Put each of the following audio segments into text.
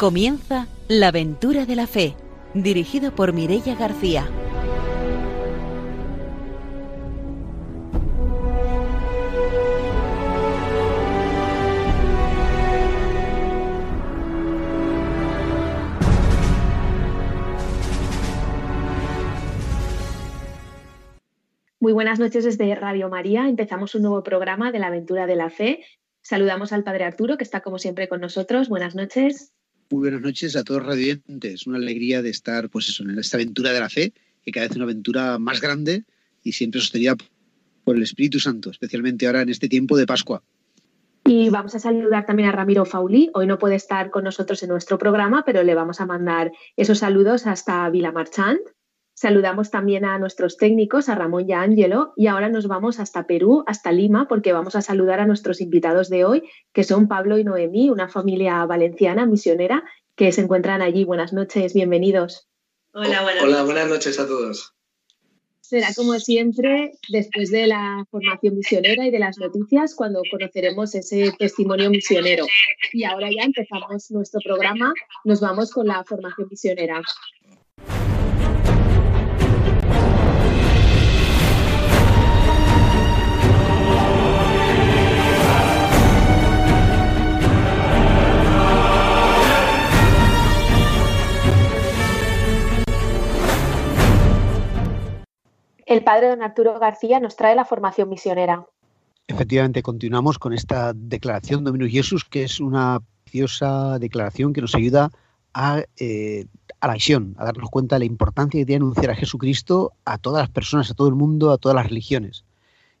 Comienza La aventura de la fe, dirigido por Mirella García. Muy buenas noches desde Radio María. Empezamos un nuevo programa de la aventura de la fe. Saludamos al Padre Arturo, que está como siempre con nosotros. Buenas noches. Muy buenas noches a todos radiantes. Una alegría de estar pues eso, en esta aventura de la fe, que cada vez es una aventura más grande y siempre sostenida por el Espíritu Santo, especialmente ahora en este tiempo de Pascua. Y vamos a saludar también a Ramiro Fauli. Hoy no puede estar con nosotros en nuestro programa, pero le vamos a mandar esos saludos hasta Vila Marchant. Saludamos también a nuestros técnicos, a Ramón y a Ángelo, y ahora nos vamos hasta Perú, hasta Lima, porque vamos a saludar a nuestros invitados de hoy, que son Pablo y Noemí, una familia valenciana misionera que se encuentran allí. Buenas noches, bienvenidos. Hola, buenas, Hola, buenas noches a todos. Será como siempre después de la formación misionera y de las noticias cuando conoceremos ese testimonio misionero. Y ahora ya empezamos nuestro programa, nos vamos con la formación misionera. El padre don Arturo García nos trae la formación misionera. Efectivamente, continuamos con esta declaración Dominus Jesús, que es una preciosa declaración que nos ayuda a, eh, a la visión, a darnos cuenta de la importancia que tiene anunciar a Jesucristo a todas las personas, a todo el mundo, a todas las religiones.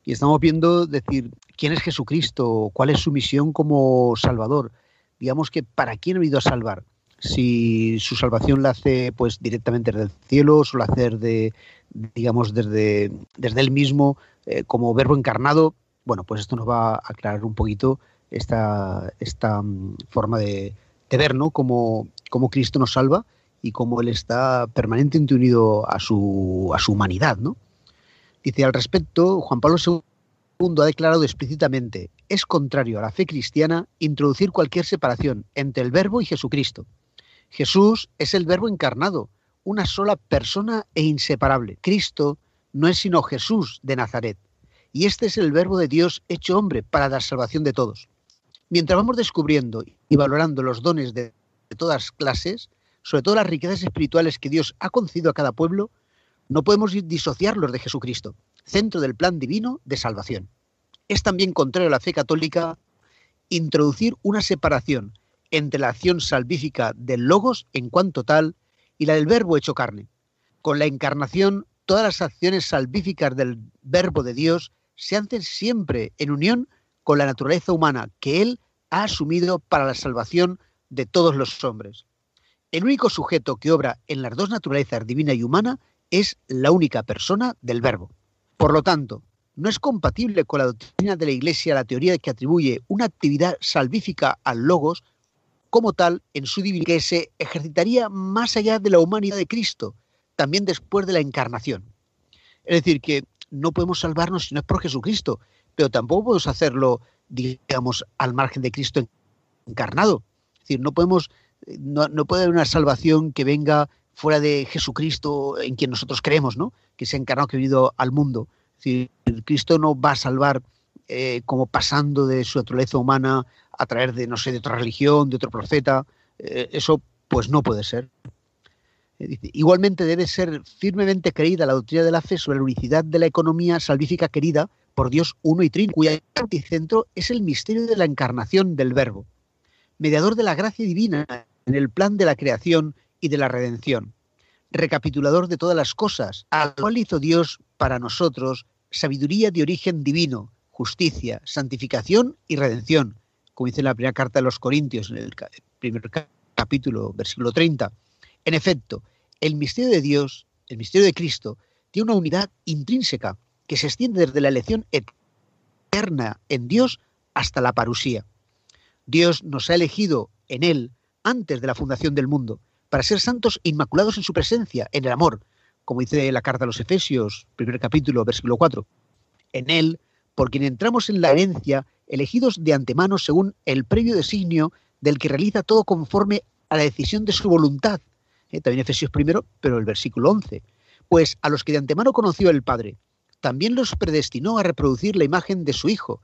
Y estamos viendo decir quién es Jesucristo, cuál es su misión como Salvador. Digamos que para quién ha venido a salvar. Si su salvación la hace pues directamente desde el cielo, la hacer de, digamos, desde, desde él mismo eh, como verbo encarnado, bueno, pues esto nos va a aclarar un poquito esta, esta um, forma de, de, ver, ¿no? Cómo, cómo, Cristo nos salva y cómo Él está permanentemente unido a su, a su humanidad, ¿no? Dice, al respecto, Juan Pablo II ha declarado explícitamente, es contrario a la fe cristiana introducir cualquier separación entre el verbo y Jesucristo. Jesús es el verbo encarnado, una sola persona e inseparable. Cristo no es sino Jesús de Nazaret. Y este es el verbo de Dios hecho hombre para la salvación de todos. Mientras vamos descubriendo y valorando los dones de, de todas clases, sobre todo las riquezas espirituales que Dios ha concedido a cada pueblo, no podemos disociarlos de Jesucristo, centro del plan divino de salvación. Es también contrario a la fe católica introducir una separación entre la acción salvífica del logos en cuanto tal y la del verbo hecho carne. Con la encarnación, todas las acciones salvíficas del verbo de Dios se hacen siempre en unión con la naturaleza humana que Él ha asumido para la salvación de todos los hombres. El único sujeto que obra en las dos naturalezas divina y humana es la única persona del verbo. Por lo tanto, no es compatible con la doctrina de la Iglesia la teoría que atribuye una actividad salvífica al logos como tal en su divinidad que se ejercitaría más allá de la humanidad de Cristo, también después de la encarnación. Es decir, que no podemos salvarnos si no es por Jesucristo, pero tampoco podemos hacerlo, digamos, al margen de Cristo encarnado. Es decir, no podemos, no, puede haber una salvación que venga fuera de Jesucristo en quien nosotros creemos, ¿no? Que se ha encarnado, que ha venido al mundo. Es decir, Cristo no va a salvar eh, como pasando de su naturaleza humana a través de, no sé, de otra religión, de otro profeta. Eh, eso pues no puede ser. Eh, igualmente debe ser firmemente creída la doctrina de la fe sobre la unicidad de la economía salvífica querida por Dios uno y trino, cuyo anticentro es el misterio de la encarnación del Verbo, mediador de la gracia divina en el plan de la creación y de la redención, recapitulador de todas las cosas, al cual hizo Dios para nosotros sabiduría de origen divino, justicia, santificación y redención, como dice en la primera carta de los Corintios, en el primer capítulo, versículo 30. En efecto, el misterio de Dios, el misterio de Cristo, tiene una unidad intrínseca que se extiende desde la elección eterna en Dios hasta la parusía. Dios nos ha elegido en Él antes de la fundación del mundo, para ser santos inmaculados en su presencia, en el amor, como dice la carta a los Efesios, primer capítulo, versículo 4. En Él, por quien entramos en la herencia, elegidos de antemano según el previo designio del que realiza todo conforme a la decisión de su voluntad. ¿eh? también Efesios primero, pero el versículo 11. Pues a los que de antemano conoció el Padre, también los predestinó a reproducir la imagen de su Hijo,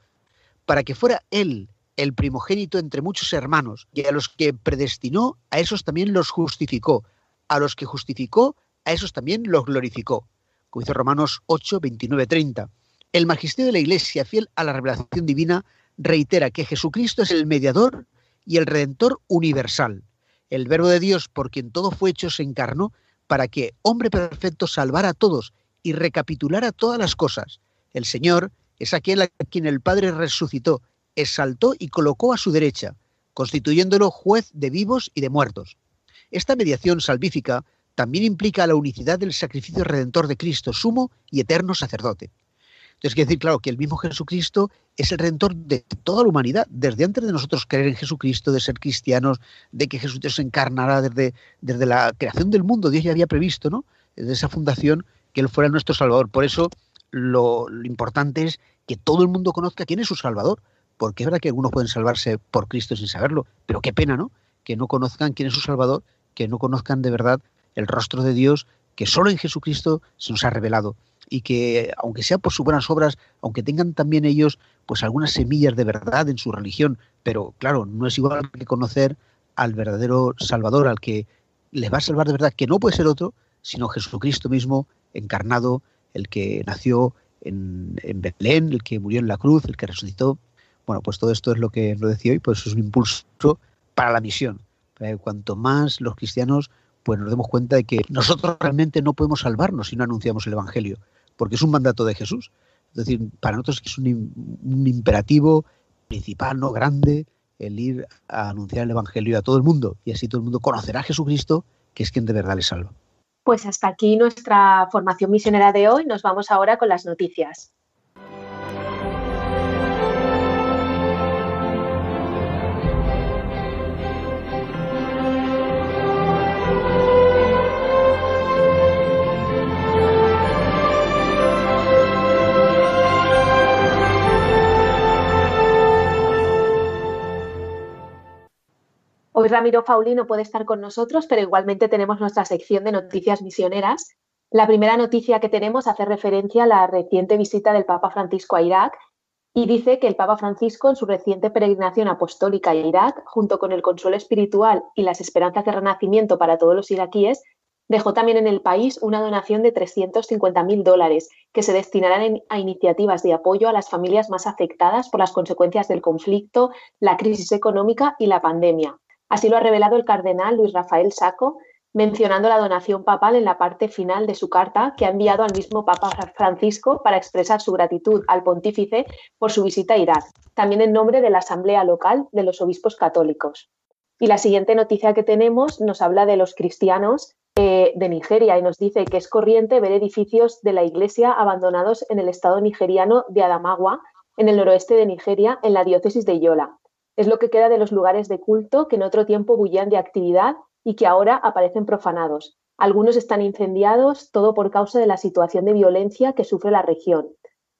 para que fuera Él el primogénito entre muchos hermanos, y a los que predestinó, a esos también los justificó, a los que justificó, a esos también los glorificó. Como dice Romanos 8, 29, 30. El magisterio de la Iglesia, fiel a la revelación divina, reitera que Jesucristo es el mediador y el redentor universal. El Verbo de Dios, por quien todo fue hecho, se encarnó para que, hombre perfecto, salvara a todos y recapitulara todas las cosas. El Señor es aquel a quien el Padre resucitó, exaltó y colocó a su derecha, constituyéndolo juez de vivos y de muertos. Esta mediación salvífica también implica la unicidad del sacrificio redentor de Cristo, sumo y eterno sacerdote. Entonces, quiere decir, claro, que el mismo Jesucristo es el redentor de toda la humanidad, desde antes de nosotros creer en Jesucristo, de ser cristianos, de que Jesús se encarnará desde, desde la creación del mundo, Dios ya había previsto, ¿no? Desde esa fundación, que Él fuera nuestro Salvador. Por eso, lo, lo importante es que todo el mundo conozca quién es su Salvador, porque es verdad que algunos pueden salvarse por Cristo sin saberlo, pero qué pena, ¿no? Que no conozcan quién es su Salvador, que no conozcan de verdad el rostro de Dios que solo en Jesucristo se nos ha revelado y que aunque sea por sus buenas obras, aunque tengan también ellos pues algunas semillas de verdad en su religión, pero claro, no es igual que conocer al verdadero Salvador, al que les va a salvar de verdad, que no puede ser otro, sino Jesucristo mismo encarnado, el que nació en, en Belén, el que murió en la cruz, el que resucitó. Bueno, pues todo esto es lo que lo decía hoy, pues es un impulso para la misión. Cuanto más los cristianos pues nos demos cuenta de que nosotros realmente no podemos salvarnos si no anunciamos el Evangelio porque es un mandato de Jesús. Es decir, para nosotros es un, un imperativo principal, no grande, el ir a anunciar el Evangelio a todo el mundo y así todo el mundo conocerá a Jesucristo, que es quien de verdad le salva. Pues hasta aquí nuestra formación misionera de hoy. Nos vamos ahora con las noticias. Hoy Ramiro Fauli no puede estar con nosotros, pero igualmente tenemos nuestra sección de noticias misioneras. La primera noticia que tenemos hace referencia a la reciente visita del Papa Francisco a Irak y dice que el Papa Francisco en su reciente peregrinación apostólica a Irak, junto con el consuelo espiritual y las esperanzas de renacimiento para todos los iraquíes, dejó también en el país una donación de 350.000 dólares que se destinarán a iniciativas de apoyo a las familias más afectadas por las consecuencias del conflicto, la crisis económica y la pandemia. Así lo ha revelado el cardenal Luis Rafael Saco, mencionando la donación papal en la parte final de su carta que ha enviado al mismo Papa Francisco para expresar su gratitud al pontífice por su visita a Irak, también en nombre de la Asamblea Local de los Obispos Católicos. Y la siguiente noticia que tenemos nos habla de los cristianos eh, de Nigeria y nos dice que es corriente ver edificios de la iglesia abandonados en el estado nigeriano de Adamawa, en el noroeste de Nigeria, en la diócesis de Yola. Es lo que queda de los lugares de culto que en otro tiempo bullían de actividad y que ahora aparecen profanados. Algunos están incendiados, todo por causa de la situación de violencia que sufre la región.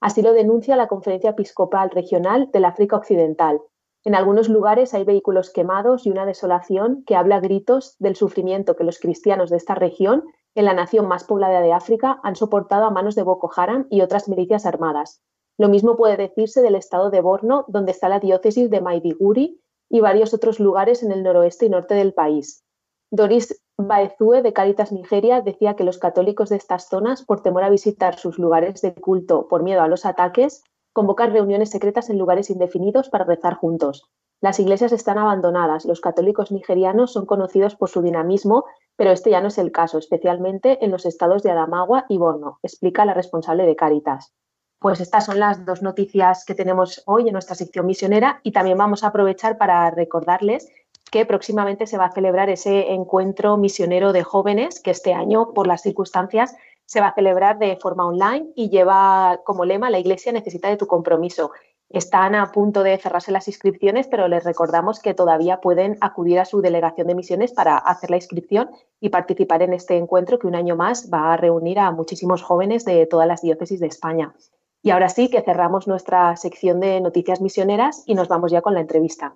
Así lo denuncia la Conferencia Episcopal Regional del África Occidental. En algunos lugares hay vehículos quemados y una desolación que habla a gritos del sufrimiento que los cristianos de esta región, en la nación más poblada de África, han soportado a manos de Boko Haram y otras milicias armadas. Lo mismo puede decirse del estado de Borno, donde está la diócesis de Maiduguri y varios otros lugares en el noroeste y norte del país. Doris Baezue de Caritas Nigeria decía que los católicos de estas zonas, por temor a visitar sus lugares de culto por miedo a los ataques, convocan reuniones secretas en lugares indefinidos para rezar juntos. Las iglesias están abandonadas, los católicos nigerianos son conocidos por su dinamismo, pero este ya no es el caso, especialmente en los estados de Adamawa y Borno, explica la responsable de Caritas. Pues estas son las dos noticias que tenemos hoy en nuestra sección misionera y también vamos a aprovechar para recordarles que próximamente se va a celebrar ese encuentro misionero de jóvenes que este año, por las circunstancias, se va a celebrar de forma online y lleva como lema La Iglesia necesita de tu compromiso. Están a punto de cerrarse las inscripciones, pero les recordamos que todavía pueden acudir a su delegación de misiones para hacer la inscripción y participar en este encuentro que un año más va a reunir a muchísimos jóvenes de todas las diócesis de España. Y ahora sí que cerramos nuestra sección de noticias misioneras y nos vamos ya con la entrevista.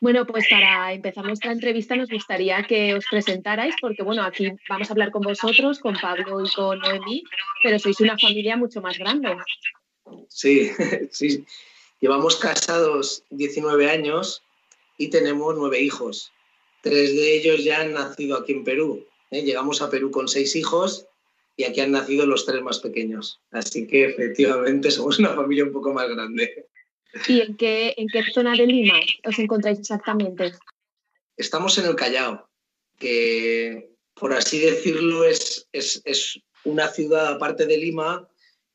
Bueno, pues para empezar nuestra entrevista nos gustaría que os presentarais, porque bueno, aquí vamos a hablar con vosotros, con Pablo y con Noemí, pero sois una familia mucho más grande. Sí, sí. Llevamos casados 19 años y tenemos nueve hijos. Tres de ellos ya han nacido aquí en Perú. ¿eh? Llegamos a Perú con seis hijos y aquí han nacido los tres más pequeños. Así que efectivamente somos una familia un poco más grande. ¿Y en qué, en qué zona de Lima os encontráis exactamente? Estamos en el Callao, que por así decirlo es, es, es una ciudad aparte de Lima,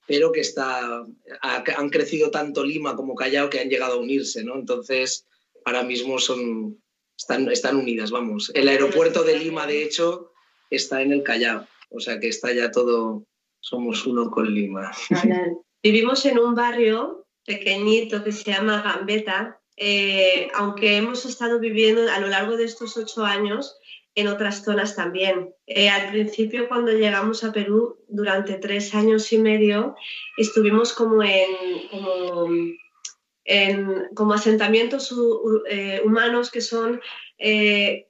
pero que está, han crecido tanto Lima como Callao que han llegado a unirse, ¿no? Entonces, ahora mismo son, están, están unidas, vamos. El aeropuerto de Lima, de hecho, está en el Callao, o sea que está ya todo, somos uno con Lima. Vivimos en un barrio pequeñito que se llama Gambeta, eh, aunque hemos estado viviendo a lo largo de estos ocho años en otras zonas también. Eh, al principio, cuando llegamos a Perú, durante tres años y medio, estuvimos como en, como, asentamientos eh, humanos que son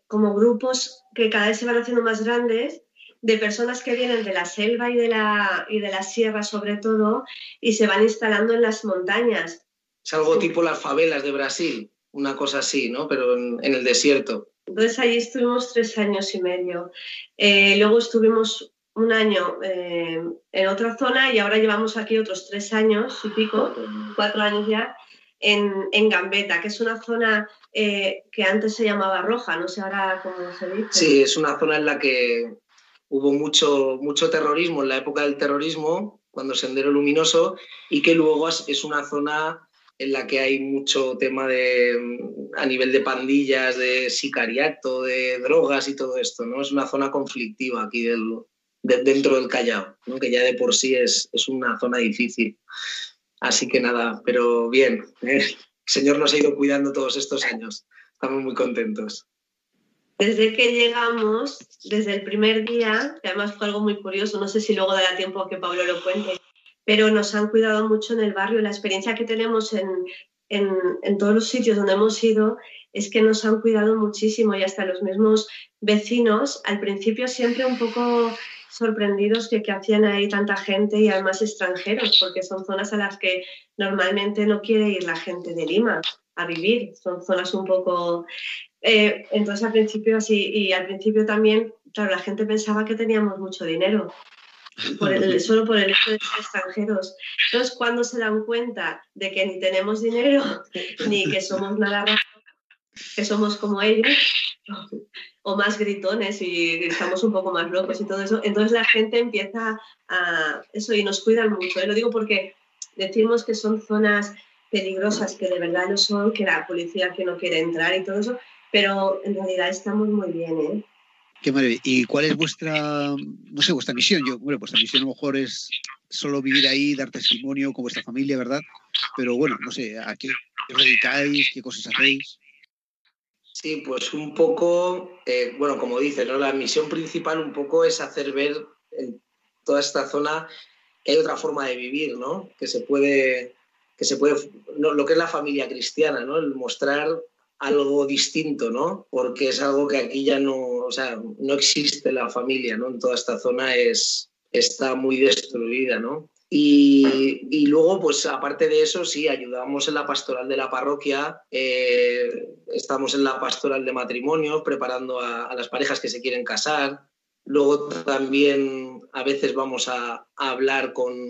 como grupos que cada vez se van haciendo más grandes de personas que vienen de la selva y de la, y de la sierra sobre todo y se van instalando en las montañas. Es algo tipo las favelas de Brasil, una cosa así, ¿no? Pero en, el desierto. Entonces ahí estuvimos tres años y medio. Eh, luego estuvimos un año eh, en otra zona y ahora llevamos aquí otros tres años y pico, cuatro años ya, en, en Gambetta, que es una zona eh, que antes se llamaba Roja, no sé ahora cómo se dice. Sí, es una zona en la que hubo mucho, mucho terrorismo en la época del terrorismo, cuando Sendero Luminoso, y que luego es una zona en la que hay mucho tema de, a nivel de pandillas, de sicariato, de drogas y todo esto, ¿no? Es una zona conflictiva aquí del, dentro del Callao, ¿no? que ya de por sí es, es una zona difícil. Así que nada, pero bien, ¿eh? el Señor nos ha ido cuidando todos estos años. Estamos muy contentos. Desde que llegamos, desde el primer día, que además fue algo muy curioso, no sé si luego dará tiempo a que Pablo lo cuente, pero nos han cuidado mucho en el barrio. La experiencia que tenemos en, en, en, todos los sitios donde hemos ido es que nos han cuidado muchísimo y hasta los mismos vecinos, al principio siempre un poco sorprendidos de que hacían ahí tanta gente y además extranjeros, porque son zonas a las que normalmente no quiere ir la gente de Lima a vivir, son zonas un poco eh, entonces al principio así, y al principio también, claro, la gente pensaba que teníamos mucho dinero, solo por el hecho de ser extranjeros. Entonces cuando se dan cuenta de que ni tenemos dinero, ni que somos nada que somos como ellos, o más gritones y estamos un poco más locos y todo eso, entonces la gente empieza a eso y nos cuidan mucho. ¿eh? Lo digo porque decimos que son zonas peligrosas, que de verdad lo son, que la policía que no quiere entrar y todo eso, pero en realidad estamos muy bien, ¿eh? Qué maravilla. ¿Y cuál es vuestra, no sé, vuestra misión? Yo, bueno, vuestra misión a lo mejor es solo vivir ahí, dar testimonio con vuestra familia, ¿verdad? Pero bueno, no sé, ¿a qué os dedicáis? ¿Qué cosas hacéis? Sí, pues un poco, eh, bueno, como dices, ¿no? la misión principal un poco es hacer ver en toda esta zona que hay otra forma de vivir, ¿no? Que se puede, que se puede, lo que es la familia cristiana, ¿no? El mostrar algo distinto, ¿no? Porque es algo que aquí ya no, o sea, no existe la familia, ¿no? En toda esta zona es, está muy destruida, ¿no? Y, luego, pues aparte de eso, sí, ayudamos en la pastoral de la parroquia, eh, estamos en la pastoral de matrimonio, preparando a, las parejas que se quieren casar. Luego también a veces vamos a, hablar con,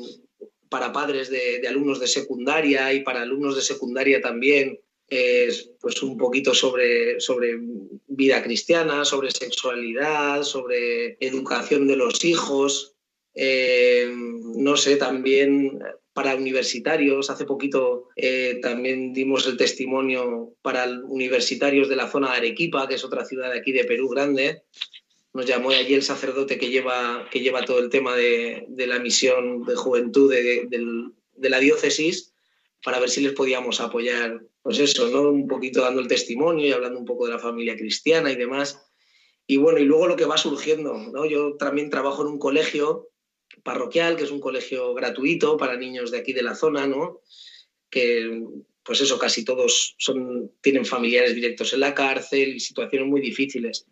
para padres de, de, alumnos de secundaria y para alumnos de secundaria también es pues un poquito sobre, sobre vida cristiana, sobre sexualidad, sobre educación de los hijos. Eh, no sé, también para universitarios. Hace poquito eh, también dimos el testimonio para universitarios de la zona de Arequipa, que es otra ciudad de aquí de Perú grande. Nos llamó allí el sacerdote que lleva, que lleva todo el tema de, la misión de juventud de, de la diócesis para ver si les podíamos apoyar pues eso, ¿no? Un poquito dando el testimonio y hablando un poco de la familia cristiana y demás. Y bueno, y luego lo que va surgiendo, ¿no? Yo también trabajo en un colegio parroquial, que es un colegio gratuito para niños de aquí de la zona, ¿no? Que, pues eso, casi todos son, tienen familiares directos en la cárcel y situaciones muy difíciles.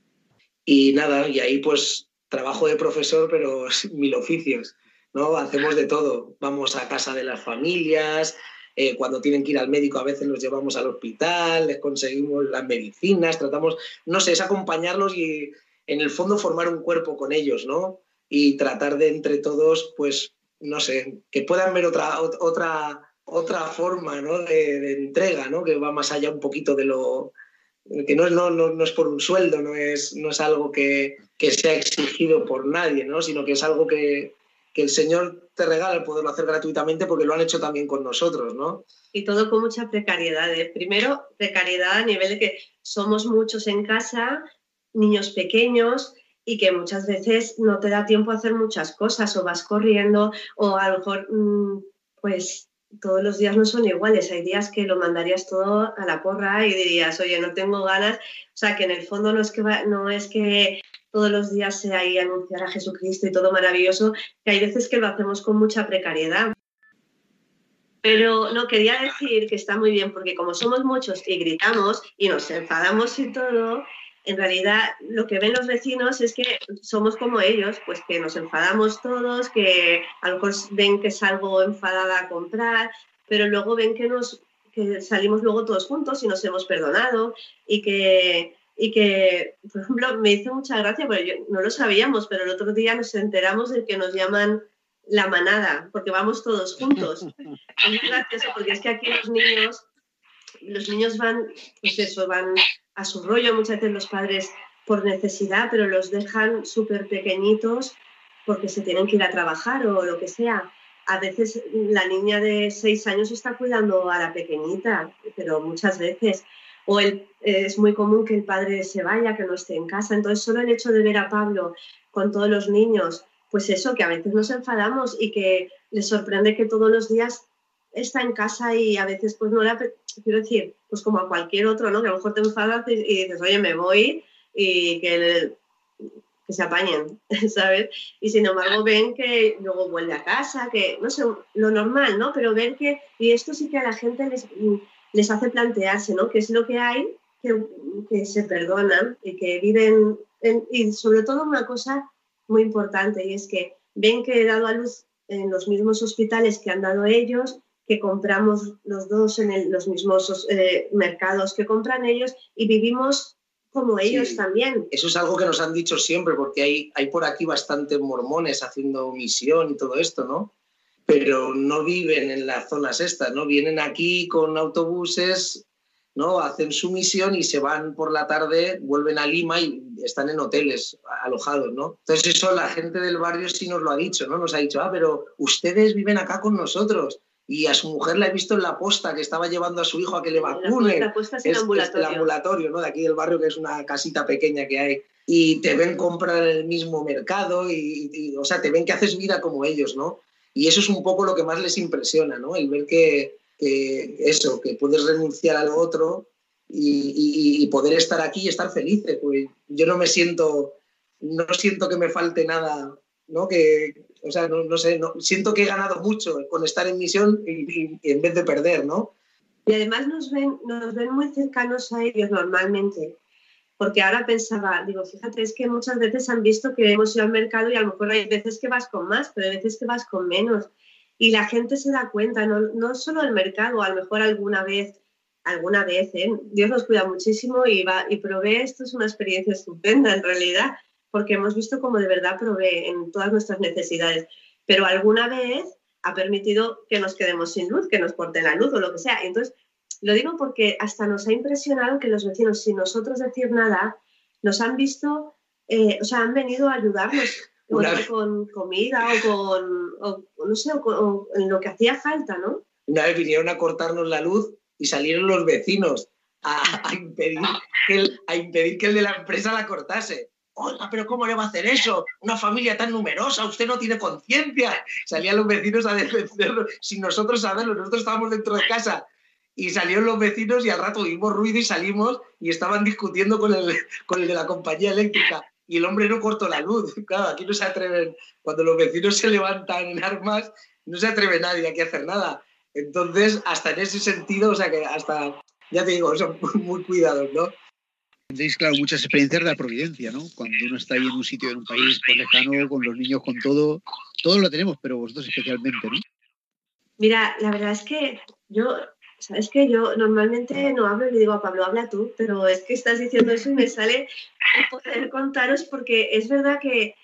Y nada, y ahí pues trabajo de profesor, pero mil oficios, ¿no? Hacemos de todo. Vamos a casa de las familias, eh, cuando tienen que ir al médico a veces los llevamos al hospital, les conseguimos las medicinas, tratamos, no sé, es acompañarlos y en el fondo formar un cuerpo con ellos, ¿no? Y tratar de entre todos, pues, no sé, que puedan ver otra, otra, otra forma ¿no? de, entrega, ¿no? Que va más allá un poquito de lo, que no, no, no, es por un sueldo, no es, no es algo que, que, sea exigido por nadie, ¿no? sino que es algo que, que el Señor te regala el poderlo hacer gratuitamente porque lo han hecho también con nosotros, ¿no? Y todo con mucha precariedad. ¿eh? Primero, precariedad a nivel de que somos muchos en casa, niños pequeños, y que muchas veces no te da tiempo a hacer muchas cosas, o vas corriendo, o a lo mejor, mm, pues todos los días no son iguales. Hay días que lo mandarías todo a la porra y dirías, oye, no tengo ganas. O sea, que en el fondo no es que, no es que todos los días sea ahí anunciar a Jesucristo y todo maravilloso, que hay veces que lo hacemos con mucha precariedad. Pero no quería decir que está muy bien, porque como somos muchos y gritamos y nos enfadamos y todo, en realidad lo que ven los vecinos es que somos como ellos, pues que nos enfadamos todos, que a ven que salgo enfadada a comprar, pero luego ven que nos que salimos luego todos juntos y nos hemos perdonado y que y que, por ejemplo, me hizo mucha gracia, porque no lo sabíamos, pero el otro día nos enteramos de que nos llaman la manada, porque vamos todos juntos. es muy gracioso, porque es que aquí los niños, los niños van, pues eso, van a su rollo, muchas veces los padres por necesidad, pero los dejan súper pequeñitos porque se tienen que ir a trabajar o lo que sea. A veces la niña de seis años está cuidando a la pequeñita, pero muchas veces o es muy común que el padre se vaya, que no esté en casa. Entonces, solo el hecho de ver a Pablo con todos los niños, pues eso, que a veces nos enfadamos y que le sorprende que todos los días está en casa y a veces pues no le quiero decir, pues como a cualquier otro, ¿no? Que a lo mejor te enfadas y, dices, oye, me voy y que, que se apañen, ¿sabes? Y sin embargo ven que luego vuelve a casa, que no sé, lo normal, ¿no? Pero ver que, y esto sí que a la gente les, les hace plantearse, ¿no? ¿Qué es lo que hay que, se perdonan y que viven, y sobre todo una cosa muy importante, y es que ven que he dado a luz en los mismos hospitales que han dado ellos, que compramos los dos en los mismos eh, mercados que compran ellos y vivimos como ellos también. Eso es algo que nos han dicho siempre, porque hay, hay por aquí bastantes mormones haciendo misión y todo esto, ¿no? Pero no viven en las zonas estas, ¿no? Vienen aquí con autobuses, ¿no? Hacen su misión y se van por la tarde, vuelven a Lima y están en hoteles alojados, ¿no? Entonces eso la gente del barrio sí nos lo ha dicho, ¿no? Nos ha dicho, ah, pero ustedes viven acá con nosotros. y a su mujer la he visto en la posta que estaba llevando a su hijo a que le vacune. La, posta es el ambulatorio. el ambulatorio, ¿no? De aquí del barrio, que es una casita pequeña que hay. Y te ven comprar en el mismo mercado y, o sea, te ven que haces vida como ellos, ¿no? Y eso es un poco lo que más les impresiona, ¿no? El ver que, eso, que puedes renunciar al otro y, poder estar aquí y estar felices. Pues yo no me siento, no siento que me falte nada, ¿no? Que, o sea, no, sé, siento que he ganado mucho con estar en misión y, en vez de perder, ¿no? Y además nos ven, nos ven muy cercanos a ellos normalmente. Porque ahora pensaba, digo, fíjate, es que muchas veces han visto que hemos ido al mercado y a lo mejor hay veces que vas con más, pero hay veces que vas con menos. Y la gente se da cuenta, no, no solo el mercado, a lo mejor alguna vez, alguna vez, ¿eh? Dios nos cuida muchísimo y, va, y provee, esto es una experiencia estupenda en realidad, porque hemos visto cómo de verdad provee en todas nuestras necesidades. Pero alguna vez ha permitido que nos quedemos sin luz, que nos corten la luz o lo que sea. Entonces, lo digo porque hasta nos ha impresionado que los vecinos, sin nosotros decir nada, nos han visto, eh, o sea, han venido a ayudarnos con comida o con, no sé, o en lo que hacía falta, ¿no? Una vez vinieron a cortarnos la luz y salieron los vecinos a, impedir, que el, a impedir que el de la empresa la cortase. Oiga, pero ¿cómo le va a hacer eso? Una familia tan numerosa, usted no tiene conciencia. Salían los vecinos a defenderlo sin nosotros saberlo. Nosotros estábamos dentro de casa y salieron los vecinos y al rato oímos ruido y salimos y estaban discutiendo con el, con el de la compañía eléctrica y el hombre no cortó la luz. Claro, aquí no se atreven, cuando los vecinos se levantan en armas, no se atreve nadie aquí a hacer nada. Entonces, hasta en ese sentido, o sea que hasta, ya te digo, son muy cuidados, ¿no? Tendréis, claro, muchas experiencias de la providencia, ¿no? Cuando uno está ahí en un sitio, en un país pues, lejano, con los niños, con todo, todos lo tenemos, pero vosotros especialmente, ¿no? Mira, la verdad es que yo Sabes que yo normalmente no hablo y le digo a Pablo, habla tú, pero es que estás diciendo eso y me sale poder contaros porque es verdad que,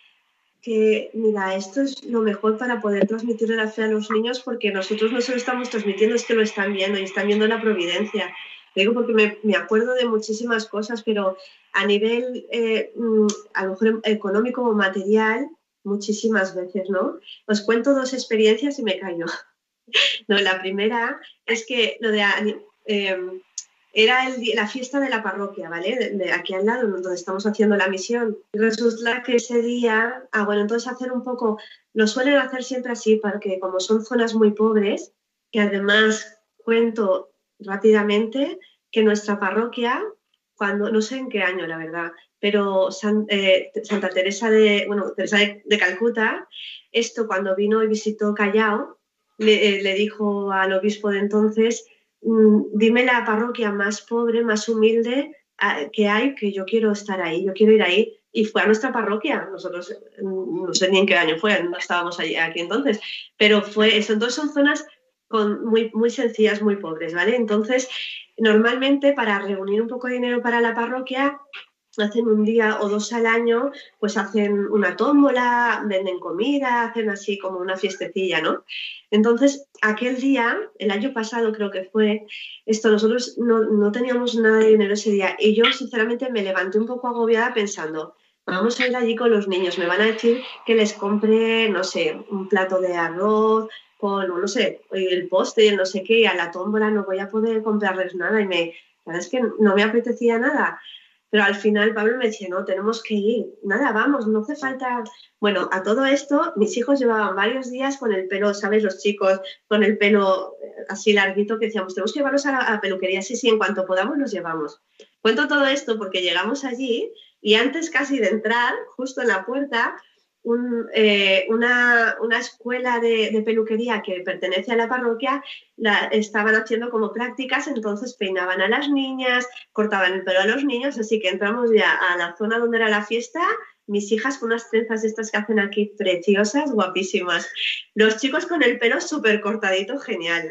que, mira, esto es lo mejor para poder transmitirle la fe a los niños porque nosotros no se lo estamos transmitiendo, es que lo están viendo y están viendo la providencia. Digo porque me, me acuerdo de muchísimas cosas, pero a nivel, eh, mm, a lo mejor económico o material, muchísimas veces, ¿no? Os cuento dos experiencias y me callo. No, la primera es que lo de em, era la fiesta de la parroquia, ¿vale? De, aquí al lado, donde estamos haciendo la misión. Resulta que ese día, ah, bueno, entonces hacer un poco, lo suelen hacer siempre así, porque como son zonas muy pobres, que además cuento rápidamente que nuestra parroquia, cuando, no sé en qué año, la verdad, pero eh, Santa Teresa de, bueno, Teresa de Calcuta, esto cuando vino y visitó Callao, eh, le, dijo al obispo de entonces, mm, dime la parroquia más pobre, más humilde ah, que hay, que yo quiero estar ahí, yo quiero ir ahí. Y fue a nuestra parroquia. Nosotros mm, no sé ni en qué año fue, no estábamos allí, aquí entonces, pero fue eso. Entonces son zonas con muy, muy sencillas, muy pobres, ¿vale? Entonces, normalmente para reunir un poco de dinero para la parroquia, hacen un día o dos al año, pues hacen una tómbola, venden comida, hacen así como una fiestecilla, ¿no? Entonces, aquel día, el año pasado creo que fue, esto, nosotros no, no teníamos nada de dinero ese día y yo sinceramente me levanté un poco agobiada pensando, vamos a ir allí con los niños, me van a decir que les compre, no sé, un plato de arroz, con, no sé, el postre, el no sé qué, y a la tómbola no voy a poder comprarles nada y me, la verdad es que no me apetecía nada. Pero al final Pablo me decía, no, tenemos que ir. Nada, vamos, no hace falta. Bueno, a todo esto, mis hijos llevaban varios días con el pelo, ¿sabes? Los chicos con el pelo eh, así larguito que decíamos, tenemos que llevarlos a la, peluquería. Sí, sí, en cuanto podamos los llevamos. Cuento todo esto porque llegamos allí y antes casi de entrar, justo en la puerta, eh, una, escuela de, peluquería que pertenece a la parroquia la, estaban haciendo como prácticas, entonces peinaban a las niñas, cortaban el pelo a los niños, así que entramos ya a la zona donde era la fiesta, mis hijas con unas trenzas estas que hacen aquí preciosas, guapísimas, los chicos con el pelo súper cortadito, genial.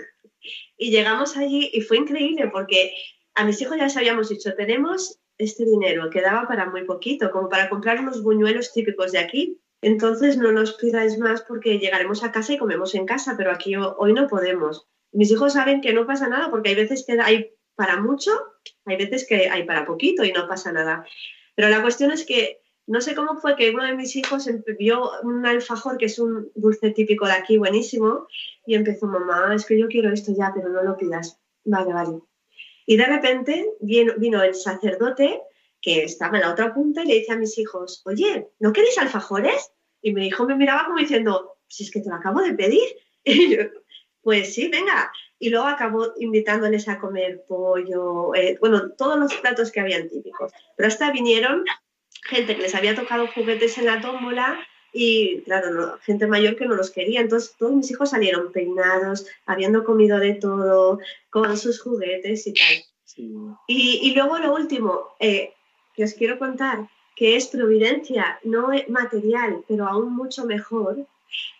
Y llegamos allí y fue increíble porque a mis hijos ya les habíamos dicho, tenemos este dinero que daba para muy poquito, como para comprar unos buñuelos típicos de aquí, entonces no nos pidáis más porque llegaremos a casa y comemos en casa, pero aquí hoy no podemos. Mis hijos saben que no pasa nada porque hay veces que hay para mucho, hay veces que hay para poquito y no pasa nada. Pero la cuestión es que no sé cómo fue que uno de mis hijos vio un alfajor, que es un dulce típico de aquí, buenísimo, y empezó, mamá, es que yo quiero esto ya, pero no lo pidas. Vale, vale. Y de repente vino el sacerdote que estaba en la otra punta y le dice a mis hijos, oye, ¿no queréis alfajores? Y mi hijo me miraba como diciendo, si es que te lo acabo de pedir. Y yo, pues sí, venga. Y luego acabó invitándoles a comer pollo, eh, bueno, todos los platos que habían típicos. Pero hasta vinieron gente que les había tocado juguetes en la tómbola y, claro, gente mayor que no los quería. Entonces, todos mis hijos salieron peinados, habiendo comido de todo, con sus juguetes y tal. Y, luego lo último eh, que os quiero contar, que es providencia, no material, pero aún mucho mejor,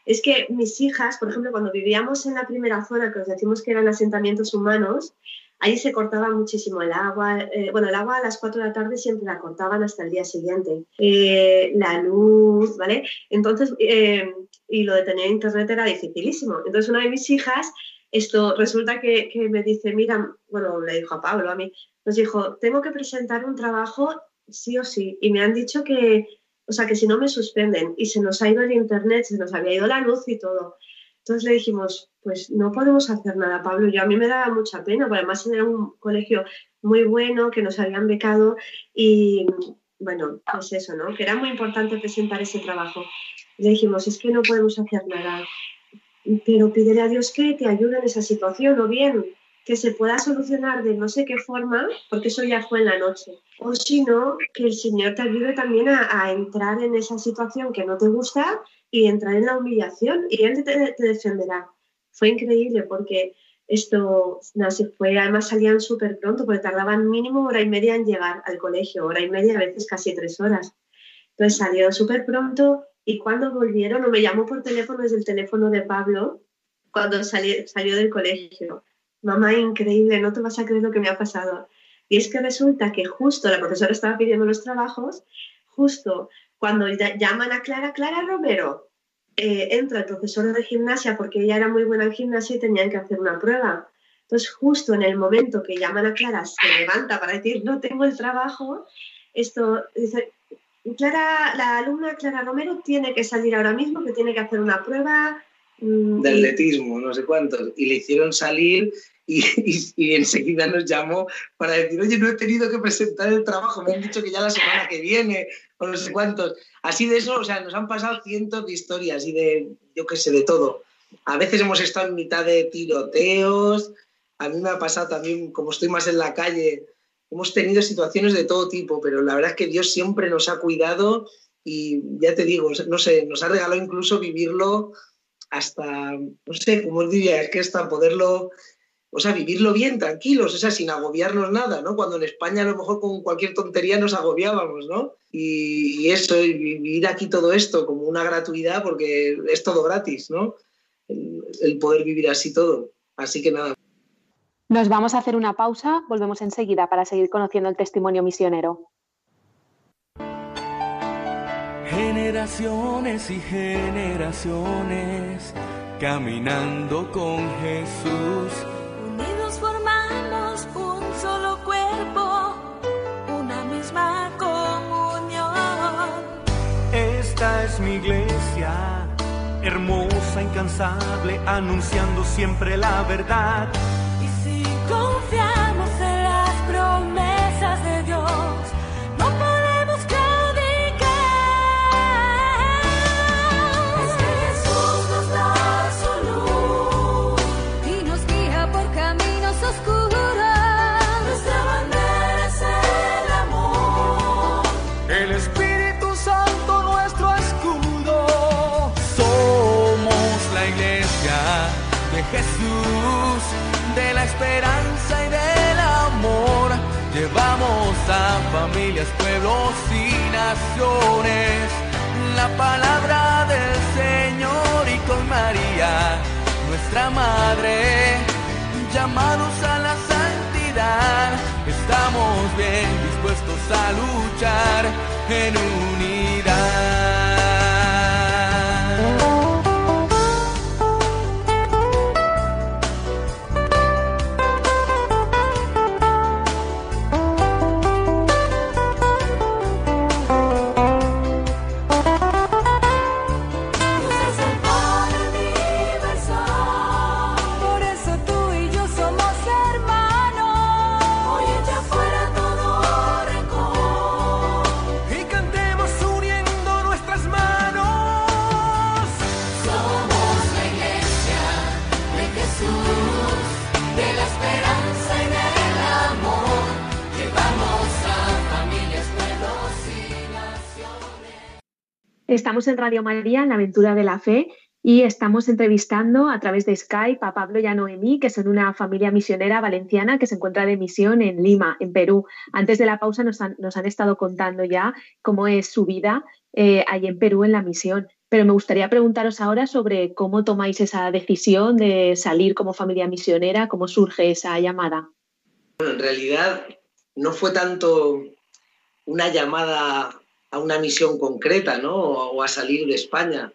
es que mis hijas, por ejemplo, cuando vivíamos en la primera zona, que os decimos que eran asentamientos humanos, Ahí se cortaba muchísimo el agua. Eh, bueno, el agua a las 4 de la tarde siempre la cortaban hasta el día siguiente. Eh, la luz, ¿vale? Entonces, eh, y lo de tener internet era dificilísimo. Entonces, una de mis hijas, esto resulta que, que me dice, mira, bueno, le dijo a Pablo, a mí, nos dijo, tengo que presentar un trabajo sí o sí. Y me han dicho que, o sea, que si no me suspenden. Y se nos ha ido el internet, se nos había ido la luz y todo. Entonces le dijimos, pues no podemos hacer nada, Pablo. Yo a mí me daba mucha pena, porque además era un colegio muy bueno, que nos habían becado y bueno, pues eso, ¿no? Que era muy importante presentar ese trabajo. Le dijimos, es que no podemos hacer nada, pero pídele a Dios que te ayude en esa situación o bien que se pueda solucionar de no sé qué forma, porque eso ya fue en la noche. O si no, que el Señor te ayude también a, entrar en esa situación que no te gusta y entrar en la humillación y él te, defenderá. Fue increíble porque esto no se fue, además salían súper pronto porque tardaban mínimo hora y media en llegar al colegio, hora y media, a veces casi tres horas. Entonces salieron súper pronto y cuando volvieron, o me llamó por teléfono desde el teléfono de Pablo, cuando salió, salió del colegio. Mamá, increíble, no te vas a creer lo que me ha pasado. Y es que resulta que justo la profesora estaba pidiendo los trabajos, justo cuando llaman a Clara, Clara Romero, eh, entra el profesor de gimnasia porque ella era muy buena en gimnasia y tenían que hacer una prueba. Entonces, justo en el momento que llaman a Clara, se levanta para decir, no tengo el trabajo, esto Clara, la alumna Clara Romero tiene que salir ahora mismo, que tiene que hacer una prueba. Mm, de atletismo, no sé cuántos. Y le hicieron salir y, enseguida nos llamó para decir, oye, no he tenido que presentar el trabajo, me han dicho que ya la semana que viene, o no sé cuántos. Así de eso, o sea, nos han pasado cientos de historias y de, yo qué sé, de todo. A veces hemos estado en mitad de tiroteos, a mí me ha pasado también, como estoy más en la calle, hemos tenido situaciones de todo tipo, pero la verdad es que Dios siempre nos ha cuidado y ya te digo, no sé, nos ha regalado incluso vivirlo hasta, no sé, cómo diría, es que hasta poderlo o sea, vivirlo bien, tranquilos, o sea, sin agobiarnos nada, ¿no? Cuando en España a lo mejor con cualquier tontería nos agobiábamos, ¿no? Y, eso, y vivir aquí todo esto como una gratuidad, porque es todo gratis, ¿no? El, poder vivir así todo. Así que nada. Nos vamos a hacer una pausa, volvemos enseguida para seguir conociendo el testimonio misionero. Generaciones y generaciones caminando con Jesús Esta es mi iglesia, hermosa, incansable, anunciando siempre la verdad. Familias, pueblos y naciones la palabra del Señor y con María, nuestra Madre, llamados a la santidad. Estamos bien dispuestos a luchar en unidad. Estamos en Radio María, en la aventura de la fe, y estamos entrevistando a través de Skype a Pablo y a Noemí, que son una familia misionera valenciana que se encuentra de misión en Lima, en Perú. Antes de la pausa nos han, estado contando ya cómo es su vida eh, ahí en Perú en la misión. Pero me gustaría preguntaros ahora sobre cómo tomáis esa decisión de salir como familia misionera, cómo surge esa llamada. Bueno, en realidad no fue tanto una llamada a una misión concreta, ¿no? O a salir de España.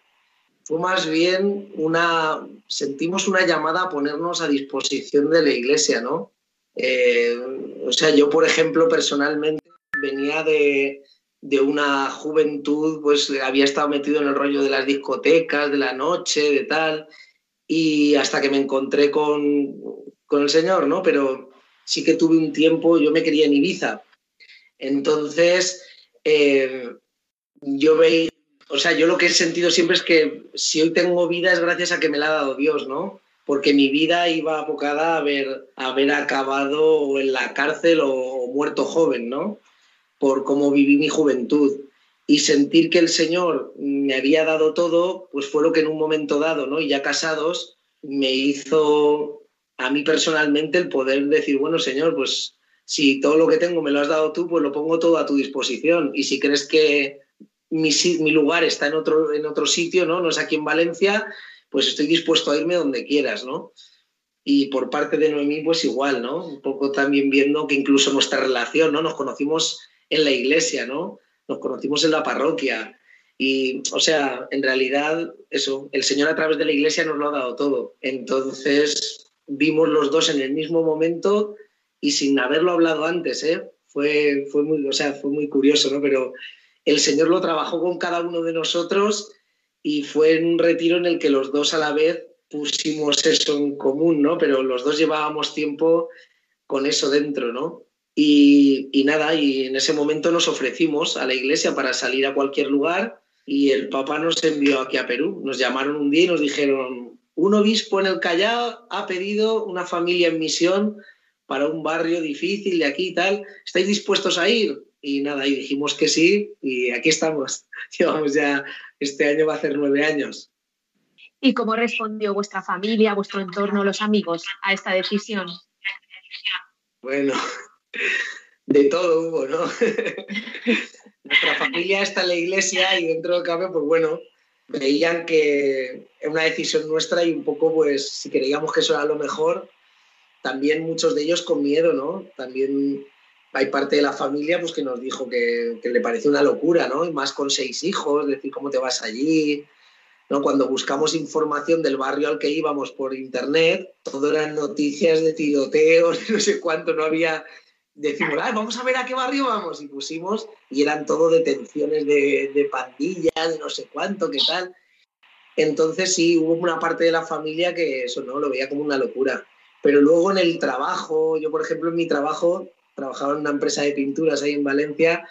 Fue más bien una, sentimos una llamada a ponernos a disposición de la iglesia, ¿no? Eh, o sea, yo, por ejemplo, personalmente venía de, de una juventud, pues había estado metido en el rollo de las discotecas, de la noche, de tal, y hasta que me encontré con, con el Señor, ¿no? Pero sí que tuve un tiempo, yo me quería en Ibiza. Entonces, eh, yo veía, o sea, yo lo que he sentido siempre es que si hoy tengo vida es gracias a que me la ha dado Dios, ¿no? Porque mi vida iba abocada a haber, a haber acabado en la cárcel o muerto joven, ¿no? Por cómo viví mi juventud. Y sentir que el Señor me había dado todo, pues fue lo que en un momento dado, ¿no? Y ya casados, me hizo a mí personalmente el poder decir, bueno, Señor, pues si todo lo que tengo me lo has dado tú, pues lo pongo todo a tu disposición. Y si crees que mi, mi, lugar está en otro, en otro sitio, ¿no? No es aquí en Valencia, pues estoy dispuesto a irme donde quieras, ¿no? Y por parte de Noemí, pues igual, ¿no? Un poco también viendo que incluso nuestra relación, ¿no? Nos conocimos en la iglesia, ¿no? Nos conocimos en la parroquia. Y, o sea, en realidad, eso, el Señor a través de la iglesia nos lo ha dado todo. Entonces, vimos los dos en el mismo momento y sin haberlo hablado antes, ¿eh? Fue, fue, muy, o sea, fue muy curioso, ¿no? Pero el Señor lo trabajó con cada uno de nosotros y fue en un retiro en el que los dos a la vez pusimos eso en común, ¿no? Pero los dos llevábamos tiempo con eso dentro, ¿no? Y, y, nada, y en ese momento nos ofrecimos a la iglesia para salir a cualquier lugar y el Papa nos envió aquí a Perú. Nos llamaron un día y nos dijeron, un obispo en el Callao ha pedido una familia en misión para un barrio difícil de aquí y tal. ¿Estáis dispuestos a ir? Y nada, y dijimos que sí y aquí estamos. Llevamos ya, este año va a hacer nueve años. ¿Y cómo respondió vuestra familia, vuestro entorno, los amigos a esta decisión? Bueno, de todo hubo, ¿no? Nuestra familia está en la iglesia y dentro del cambio, pues bueno, veían que era una decisión nuestra y un poco, pues, si creíamos que eso era lo mejor, también muchos de ellos con miedo, ¿no? También hay parte de la familia pues, que nos dijo que, le pareció una locura, ¿no? Y más con seis hijos, decir, ¿cómo te vas allí? ¿No? Cuando buscamos información del barrio al que íbamos por internet, todo eran noticias de tiroteos, no sé cuánto, no había... Decimos, ah, vamos a ver a qué barrio vamos, y pusimos, y eran todo detenciones de, de pandillas, de no sé cuánto, qué tal. Entonces sí, hubo una parte de la familia que eso no lo veía como una locura. Pero luego en el trabajo, yo por ejemplo en mi trabajo trabajaba en una empresa de pinturas ahí en Valencia,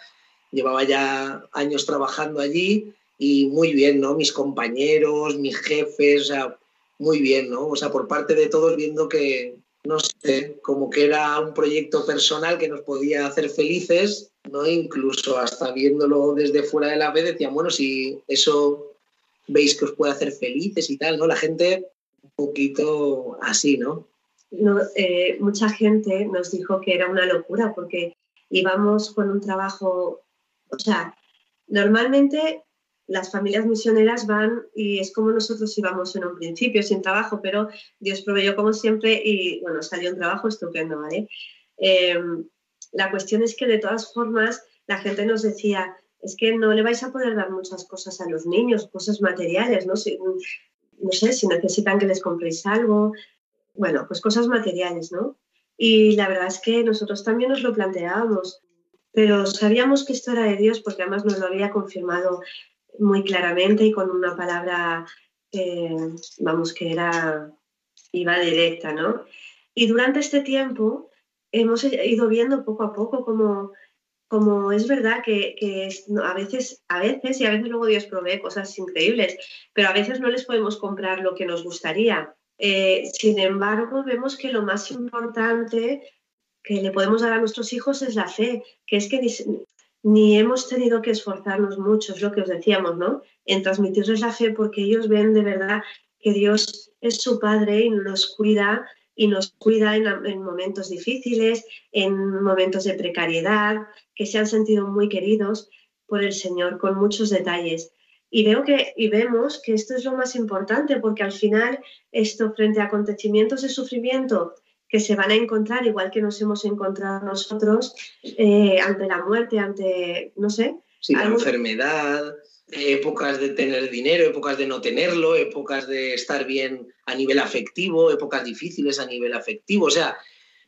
llevaba ya años trabajando allí y muy bien, ¿no? Mis compañeros, mis jefes, o sea, muy bien, ¿no? O sea, por parte de todos viendo que, no sé, como que era un proyecto personal que nos podía hacer felices, ¿no? Incluso hasta viéndolo desde fuera de la vez decían, bueno, si eso veis que os puede hacer felices y tal, ¿no? La gente un poquito así, ¿no? Eh, mucha gente nos dijo que era una locura porque íbamos con un trabajo, o sea, normalmente las familias misioneras van y es como nosotros íbamos en un principio, sin trabajo, pero Dios proveyó como siempre y bueno, salió un trabajo estupendo, ¿vale? Eh, la cuestión es que de todas formas la gente nos decía, es que no le vais a poder dar muchas cosas a los niños, cosas materiales, ¿no? Si, no sé, si necesitan que les compréis algo, bueno, pues cosas materiales, ¿no? Y la verdad es que nosotros también nos lo planteábamos, pero sabíamos que esto era de Dios porque además nos lo había confirmado muy claramente y con una palabra, eh, vamos, que era, iba directa, ¿no? Y durante este tiempo hemos ido viendo poco a poco cómo, como es verdad que, a, veces, a veces, y a veces luego Dios provee cosas increíbles, pero a veces no les podemos comprar lo que nos gustaría. Eh, sin embargo, vemos que lo más importante que le podemos dar a nuestros hijos es la fe, que es que ni hemos tenido que esforzarnos mucho, es lo que os decíamos, ¿no? En transmitirles la fe porque ellos ven de verdad que Dios es su Padre y nos cuida y nos cuida en momentos difíciles, en momentos de precariedad, que se han sentido muy queridos por el Señor con muchos detalles. Y, veo que, y vemos que esto es lo más importante, porque al final, esto frente a acontecimientos de sufrimiento que se van a encontrar, igual que nos hemos encontrado nosotros, eh, ante la muerte, ante, no sé. Sí, la enfermedad, épocas de tener dinero, épocas de no tenerlo, épocas de estar bien a nivel afectivo, épocas difíciles a nivel afectivo. O sea,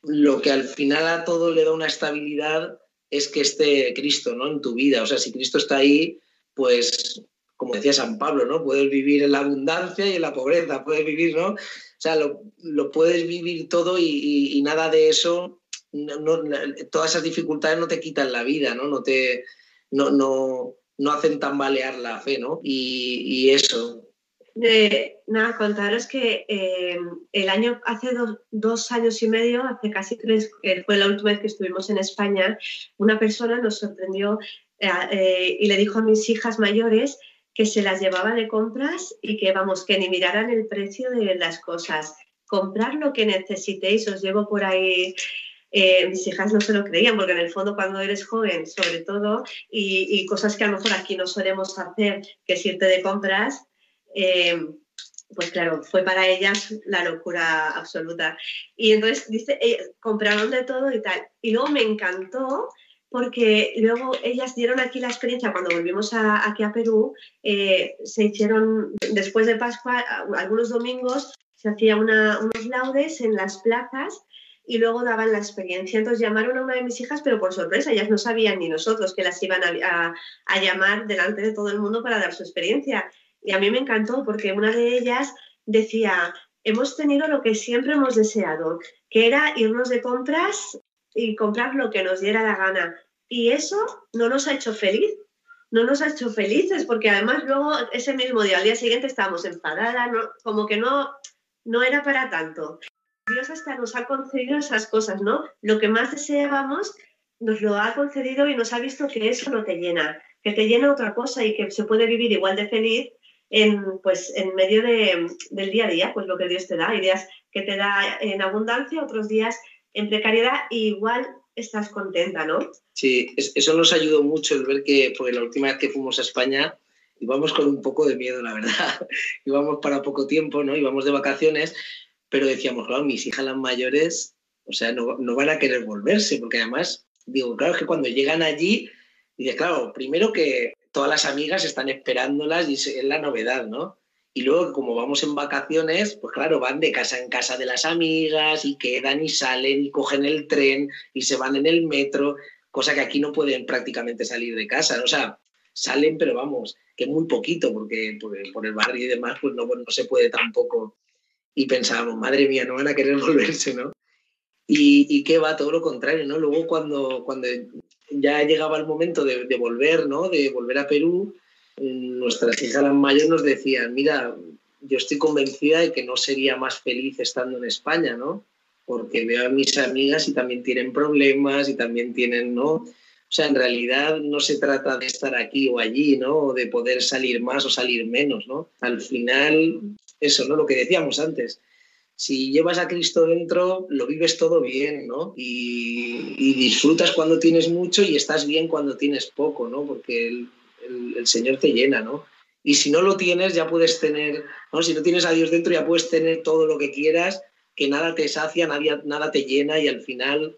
lo que al final a todo le da una estabilidad es que esté Cristo ¿no? en tu vida. O sea, si Cristo está ahí, pues, como decía San Pablo, ¿no? Puedes vivir en la abundancia y en la pobreza, puedes vivir, ¿no? O sea, lo, lo puedes vivir todo y, nada de eso, todas esas dificultades no te quitan la vida, ¿no? No te, no, no, no hacen tambalear la fe, ¿no? Y, eso. Eh, nada, contaros que eh, el año, hace dos, dos años y medio, hace casi tres, que fue la última vez que estuvimos en España, una persona nos sorprendió eh, y le dijo a mis hijas mayores que se las llevaba de compras y que, vamos, que ni miraran el precio de las cosas. Comprar lo que necesitéis, os llevo por ahí. Eh, mis hijas no se lo creían porque en el fondo cuando eres joven, sobre todo, y, cosas que a lo mejor aquí no solemos hacer, que es irte de compras, eh, pues claro, fue para ellas la locura absoluta. Y entonces dice, eh, compraron de todo y tal. Y luego me encantó porque luego ellas dieron aquí la experiencia cuando volvimos a- aquí a Perú, eh, se hicieron, después de Pascua, algunos domingos, se hacía unos laudes en las plazas y luego daban la experiencia. Entonces llamaron a una de mis hijas, pero por sorpresa, ellas no sabían ni nosotros que las iban a, a- a llamar delante de todo el mundo para dar su experiencia. Y a mí me encantó porque una de ellas decía, hemos tenido lo que siempre hemos deseado, que era irnos de compras y comprar lo que nos diera la gana. Y eso no nos ha hecho feliz. No nos ha hecho felices porque además luego ese mismo día, al día siguiente, estábamos enfadadas, no- como que no, no era para tanto. Dios hasta nos ha concedido esas cosas, ¿no? Lo que más deseábamos nos lo ha concedido y nos ha visto que eso no te llena, que te llena otra cosa y que se puede vivir igual de feliz en, pues, en medio de- del día a día, pues lo que Dios te da. Días que te da en abundancia, otros días en precariedad igual estás contenta, ¿no? Sí, es- eso nos ayudó mucho el ver que, porque la última vez que fuimos a España íbamos con un poco de miedo, la verdad. íbamos para poco tiempo, ¿no? Íbamos de vacaciones, pero decíamos, claro, mis hijas las mayores, o sea, no, no van a querer volverse, porque además, digo, claro, es que cuando llegan allí, dices, claro, primero que todas las amigas están esperándolas y es la novedad, ¿no? Y luego, como vamos en vacaciones, pues claro, van de casa en casa de las amigas y quedan y salen y cogen el tren y se van en el metro, cosa que aquí no pueden prácticamente salir de casa. O sea, salen, pero vamos, que muy poquito, porque por el, barrio y demás, pues no, no se puede tampoco. Y pensábamos, madre mía, no van a querer volverse, ¿no? Y, y qué va, todo lo contrario, ¿no? Luego cuando, cuando ya llegaba el momento de, volver, ¿no? De volver a Perú, nuestras hijas las mayores nos decían, mira, yo estoy convencida de que no sería más feliz estando en España, ¿no? Porque veo a mis amigas y también tienen problemas y también tienen, ¿no? O sea, en realidad no se trata de estar aquí o allí, ¿no? O de poder salir más o salir menos, ¿no? Al final, eso, ¿no? Lo que decíamos antes. Si llevas a Cristo dentro, lo vives todo bien, ¿no? Y, y disfrutas cuando tienes mucho y estás bien cuando tienes poco, ¿no? Porque el, Señor te llena, ¿no? Y si no lo tienes, ya puedes tener, ¿no? Si no tienes a Dios dentro, ya puedes tener todo lo que quieras, que nada te sacia, nadie- nada te llena y al final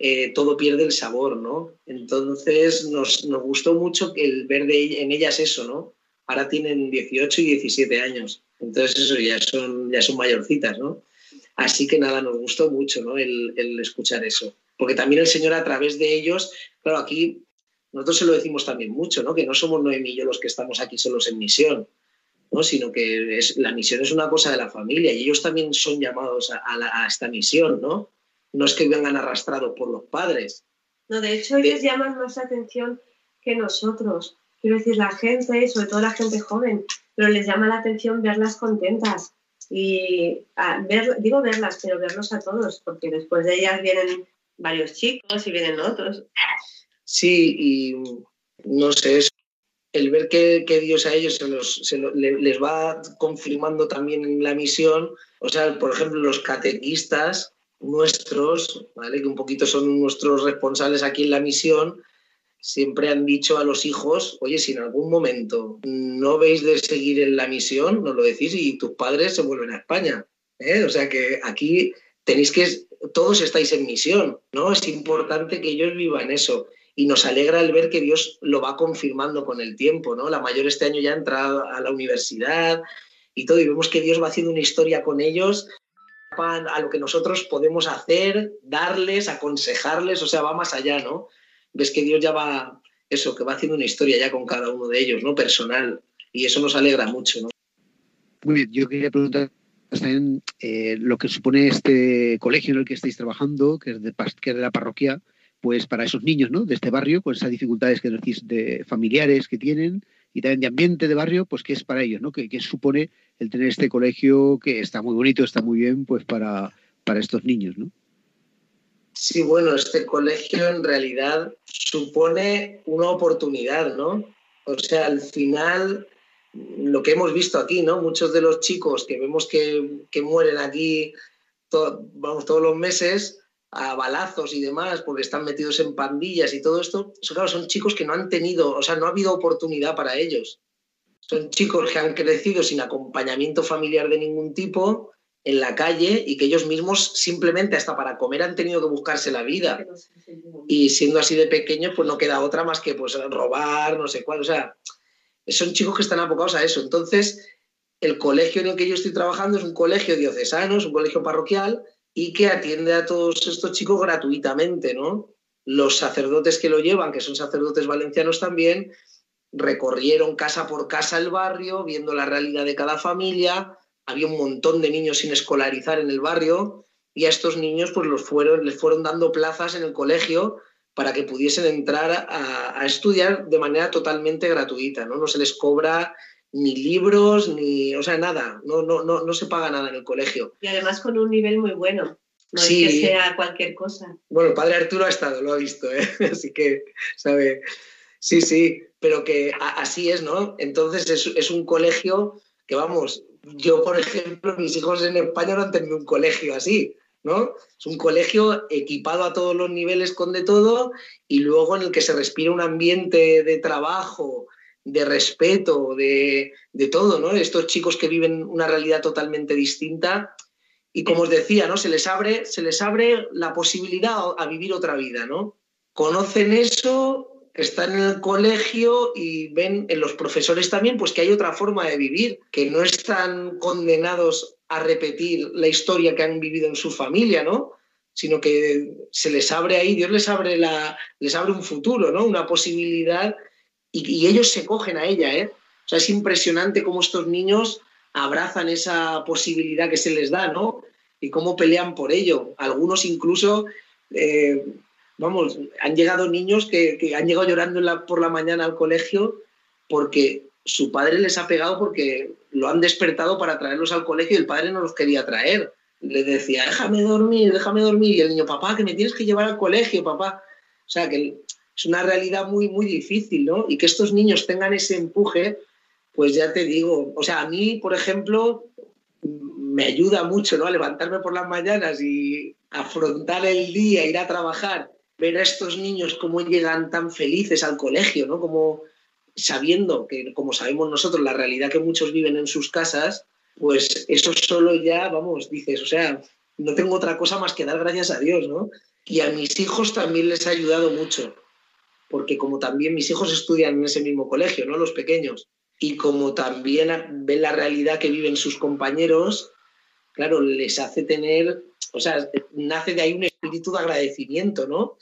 eh, todo pierde el sabor, ¿no? Entonces nos, nos gustó mucho el ver de- en ellas eso, ¿no? Ahora tienen 18 y 17 años, entonces eso ya son, ya son mayorcitas, ¿no? Así que nada, nos gustó mucho, ¿no? El, el escuchar eso. Porque también el Señor a través de ellos, claro, aquí nosotros se lo decimos también mucho, ¿no? Que no somos Noemí y yo los que estamos aquí solos en misión, ¿no? Sino que es, la misión es una cosa de la familia y ellos también son llamados a, a la- a esta misión, ¿no? No es que vengan arrastrados por los padres. No, de hecho, ellos llaman más atención que nosotros. Quiero decir, la gente, sobre todo la gente joven, pero les llama la atención verlas contentas. Y a ver, digo verlas, pero verlos a todos, porque después de ellas vienen varios chicos y vienen otros. Sí, y no sé, es el ver que, que Dios a ellos se los- se lo- le- les va confirmando también en la misión, o sea, por ejemplo, los catequistas nuestros, ¿vale? que un poquito son nuestros responsables aquí en la misión, siempre han dicho a los hijos, oye, si en algún momento no veis de seguir en la misión, nos lo decís y tus padres se vuelven a España. ¿eh? O sea que aquí tenéis que, todos estáis en misión, ¿no? Es importante que ellos vivan eso. Y nos alegra el ver que Dios lo va confirmando con el tiempo, ¿no? La mayor este año ya ha entrado a la universidad y todo, y vemos que Dios va haciendo una historia con ellos a lo que nosotros podemos hacer, darles, aconsejarles, o sea, va más allá, ¿no? Ves que Dios ya va, eso, que va haciendo una historia ya con cada uno de ellos, ¿no? Personal. Y eso nos alegra mucho, ¿no? Muy bien, yo quería preguntar también eh, lo que supone este colegio en el que estáis trabajando, que es de, que es de la parroquia, pues para esos niños ¿no? de este barrio, con esas dificultades que decís de familiares que tienen y también de ambiente de barrio, pues qué es para ellos, ¿no? ¿Qué, qué supone el tener este colegio que está muy bonito, está muy bien, pues para, para estos niños, ¿no? Sí, bueno, este colegio en realidad supone una oportunidad, ¿no? O sea, al final, lo que hemos visto aquí, ¿no? Muchos de los chicos que vemos que, que mueren aquí, vamos, todos los meses, a balazos y demás, porque están metidos en pandillas y todo esto, eso, claro, son chicos que no han tenido, o sea, no ha habido oportunidad para ellos. Son chicos que han crecido sin acompañamiento familiar de ningún tipo, en la calle y que ellos mismos simplemente hasta para comer han tenido que buscarse la vida. Y siendo así de pequeños, pues no queda otra más que pues robar, no sé cuál. O sea, son chicos que están abocados a eso. Entonces, el colegio en el que yo estoy trabajando es un colegio diocesano, es un colegio parroquial y que atiende a todos estos chicos gratuitamente, ¿no? Los sacerdotes que lo llevan, que son sacerdotes valencianos también, recorrieron casa por casa el barrio, viendo la realidad de cada familia. Había un montón de niños sin escolarizar en el barrio y a estos niños pues los fueron, les fueron dando plazas en el colegio para que pudiesen entrar a, a estudiar de manera totalmente gratuita, ¿no? No se les cobra ni libros, ni, o sea, nada, no, no, no, no se paga nada en el colegio. Y además con un nivel muy bueno. No Sí. es que sea cualquier cosa. Bueno, el padre Arturo ha estado, lo ha visto, ¿eh? así que sabe. Sí, sí, pero que a- así es, ¿no? Entonces es, es un colegio que, vamos, yo, por ejemplo, mis hijos en España no han tenido un colegio así, ¿no? Es un colegio equipado a todos los niveles con de todo y luego en el que se respira un ambiente de trabajo, de respeto, de, de todo, ¿no? Estos chicos que viven una realidad totalmente distinta y como os decía, ¿no? Se les abre, se les abre la posibilidad a vivir otra vida, ¿no? Conocen eso, están en el colegio y ven en los profesores también pues que hay otra forma de vivir, que no están condenados a repetir la historia que han vivido en su familia, ¿no? Sino que se les abre ahí, Dios les abre la, les abre un futuro, ¿no? Una posibilidad y, ellos se cogen a ella, ¿eh? O sea, es impresionante cómo estos niños abrazan esa posibilidad que se les da, ¿no? Y cómo pelean por ello. Algunos incluso, eh, vamos, han llegado niños que, han llegado llorando por la mañana al colegio porque su padre les ha pegado porque lo han despertado para traerlos al colegio y el padre no los quería traer. Le decía, déjame dormir, déjame dormir. Y el niño, papá, que me tienes que llevar al colegio, papá. O sea, que es una realidad muy, muy difícil, ¿no? Y que estos niños tengan ese empuje, pues ya te digo, o sea, a mí, por ejemplo, me ayuda mucho, ¿no? A levantarme por las mañanas y afrontar el día, ir a trabajar, ver a estos niños cómo llegan tan felices al colegio, ¿no? Como sabiendo que, como sabemos nosotros, la realidad que muchos viven en sus casas, pues eso solo ya, vamos, dices, o sea, no tengo otra cosa más que dar gracias a Dios, ¿no? Y a mis hijos también les ha ayudado mucho, porque como también mis hijos estudian en ese mismo colegio, ¿no? Los pequeños, y como también ven la realidad que viven sus compañeros, claro, les hace tener, o sea, nace de ahí un espíritu de agradecimiento, ¿no?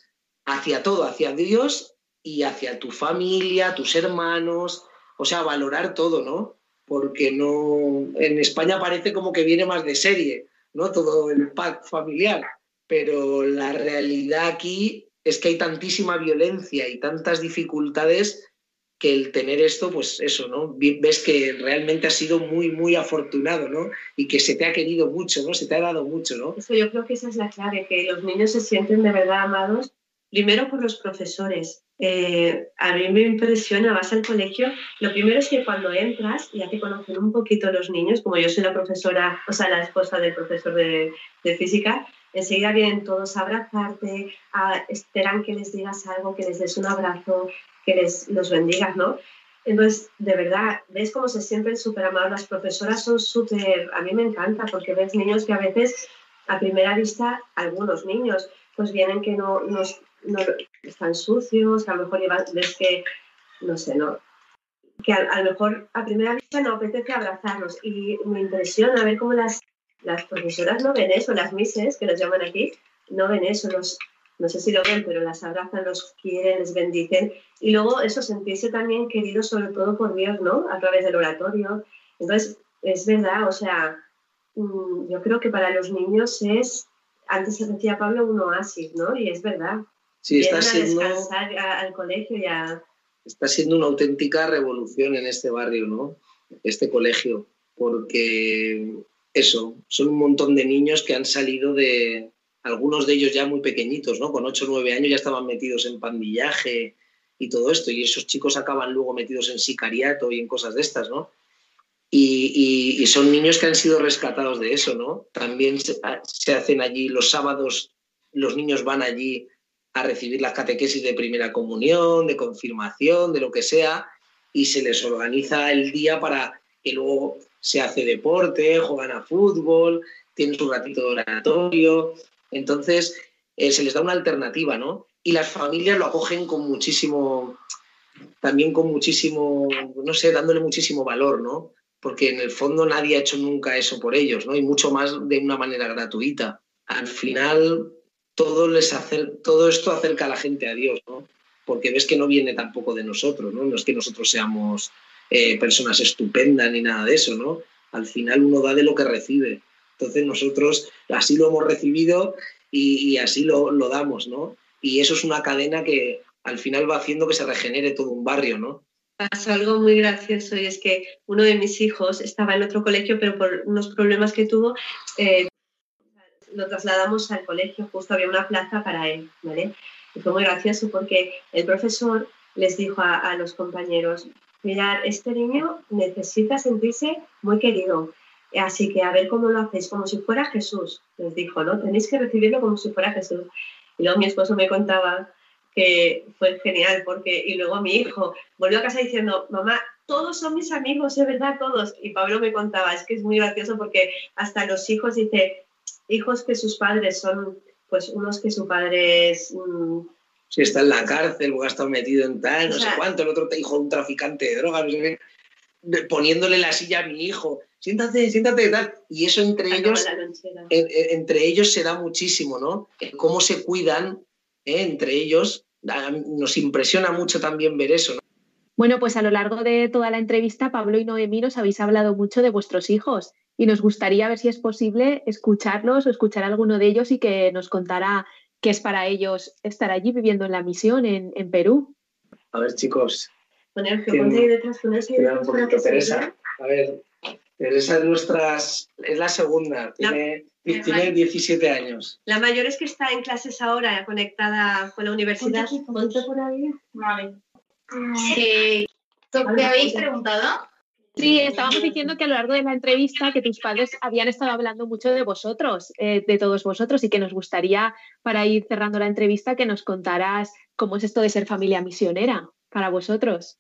Hacia todo, hacia Dios y hacia tu familia, tus hermanos, o sea, valorar todo, ¿no? Porque no, en España parece como que viene más de serie, ¿no? Todo el pack familiar, pero la realidad aquí es que hay tantísima violencia y tantas dificultades que el tener esto, pues eso, ¿no? Ves que realmente has sido muy, muy afortunado, ¿no? Y que se te ha querido mucho, ¿no? Se te ha dado mucho, ¿no? Eso yo creo que esa es la clave, que los niños se sienten de verdad amados Primero por los profesores. Eh, a mí me impresiona, vas al colegio, lo primero es que cuando entras ya te conocen un poquito los niños, como yo soy la profesora, o sea, la esposa del profesor de, de física, enseguida vienen todos a abrazarte, esperan que les digas algo, que les des un abrazo, que les los bendigas, ¿no? Entonces, de verdad, ves cómo se sienten súper amados. Las profesoras son súper, a mí me encanta, porque ves niños que a veces, a primera vista, algunos niños, pues vienen que no, no, están sucios, a lo mejor ves que, no sé, no, que a, a lo mejor a primera vista no apetece abrazarlos. Y me impresiona ver cómo las, las profesoras no ven eso, las mises, que nos llaman aquí, no ven eso, los, no sé si lo ven, pero las abrazan, los quieren, les bendicen. Y luego eso, sentirse también querido sobre todo por Dios, ¿no? A través del oratorio. Entonces, es verdad, o sea, mm, yo creo que para los niños es, antes se decía Pablo, un oasis, ¿no? Y es verdad. Sí, está a siendo, descansar a- al colegio y a... está siendo una auténtica revolución en este barrio, ¿no? Este colegio, porque eso, son un montón de niños que han salido de, algunos de ellos ya muy pequeñitos, ¿no? Con 8 o 9 años ya estaban metidos en pandillaje y todo esto, y esos chicos acaban luego metidos en sicariato y en cosas de estas, ¿no? Y, son niños que han sido rescatados de eso, ¿no? También se, se hacen allí los sábados, los niños van allí a recibir las catequesis de primera comunión, de confirmación, de lo que sea, y se les organiza el día para que luego se hace deporte, juegan a fútbol, tienen su ratito de oratorio. Entonces, eh, se les da una alternativa, ¿no? Y las familias lo acogen con muchísimo, también con muchísimo, no sé, dándole muchísimo valor, ¿no? Porque en el fondo nadie ha hecho nunca eso por ellos, ¿no? Y mucho más de una manera gratuita. Al final, todo, les acer- todo esto acerca a la gente a Dios, ¿no? Porque ves que no viene tampoco de nosotros, ¿no? No es que nosotros seamos eh, personas estupendas ni nada de eso, ¿no? Al final uno da de lo que recibe. Entonces nosotros así lo hemos recibido y, así lo, lo damos, ¿no? Y eso es una cadena que al final va haciendo que se regenere todo un barrio, ¿no? pasó algo muy gracioso y es que uno de mis hijos estaba en otro colegio, pero por unos problemas que tuvo, eh, lo trasladamos al colegio, justo había una plaza para él, ¿vale? Y fue muy gracioso porque el profesor les dijo a los compañeros, mirad, este niño necesita sentirse muy querido, así que a ver cómo lo hacéis, como si fuera Jesús, les dijo, ¿no? Tenéis que recibirlo como si fuera Jesús. Y luego mi esposo me contaba que fue genial porque y luego mi hijo volvió a casa diciendo mamá todos son mis amigos de verdad todos y Pablo me contaba es que es muy gracioso porque hasta los hijos dice hijos que sus padres son pues unos que su padre es mm, Si está en la cárcel o ha estado metido en tal, no O sé cuánto, el otro hijo de un traficante de drogas, no sé qué, de- poniéndole la silla a mi hijo, siéntate, siéntate, tal. Y eso entre acaba ellos en- en- entre ellos se da muchísimo, ¿no? Cómo se cuidan ¿eh? entre ellos. Nos impresiona mucho también ver eso, ¿no? Bueno, pues a lo largo de toda la entrevista, Pablo y Noemí nos habéis hablado mucho de vuestros hijos y nos gustaría ver si es posible escucharlos o escuchar a alguno de ellos y que nos contara qué es para ellos estar allí viviendo en la misión en, en Perú. A ver, chicos, Poner que ponte ahí detrás, ponerse ahí detrás que Teresa. A ver, Teresa es nuestras, es la segunda, tiene, La- tiene 17 años. La mayor es que está en clases ahora, conectada con la universidad. Ponte por ahí. Vale. Eh, ¿Me habéis preguntado? Sí, estábamos diciendo que a lo largo de la entrevista que tus padres habían estado hablando mucho de vosotros, eh, de todos vosotros, y que nos gustaría, para ir cerrando la entrevista, que nos contaras cómo es esto de ser familia misionera para vosotros.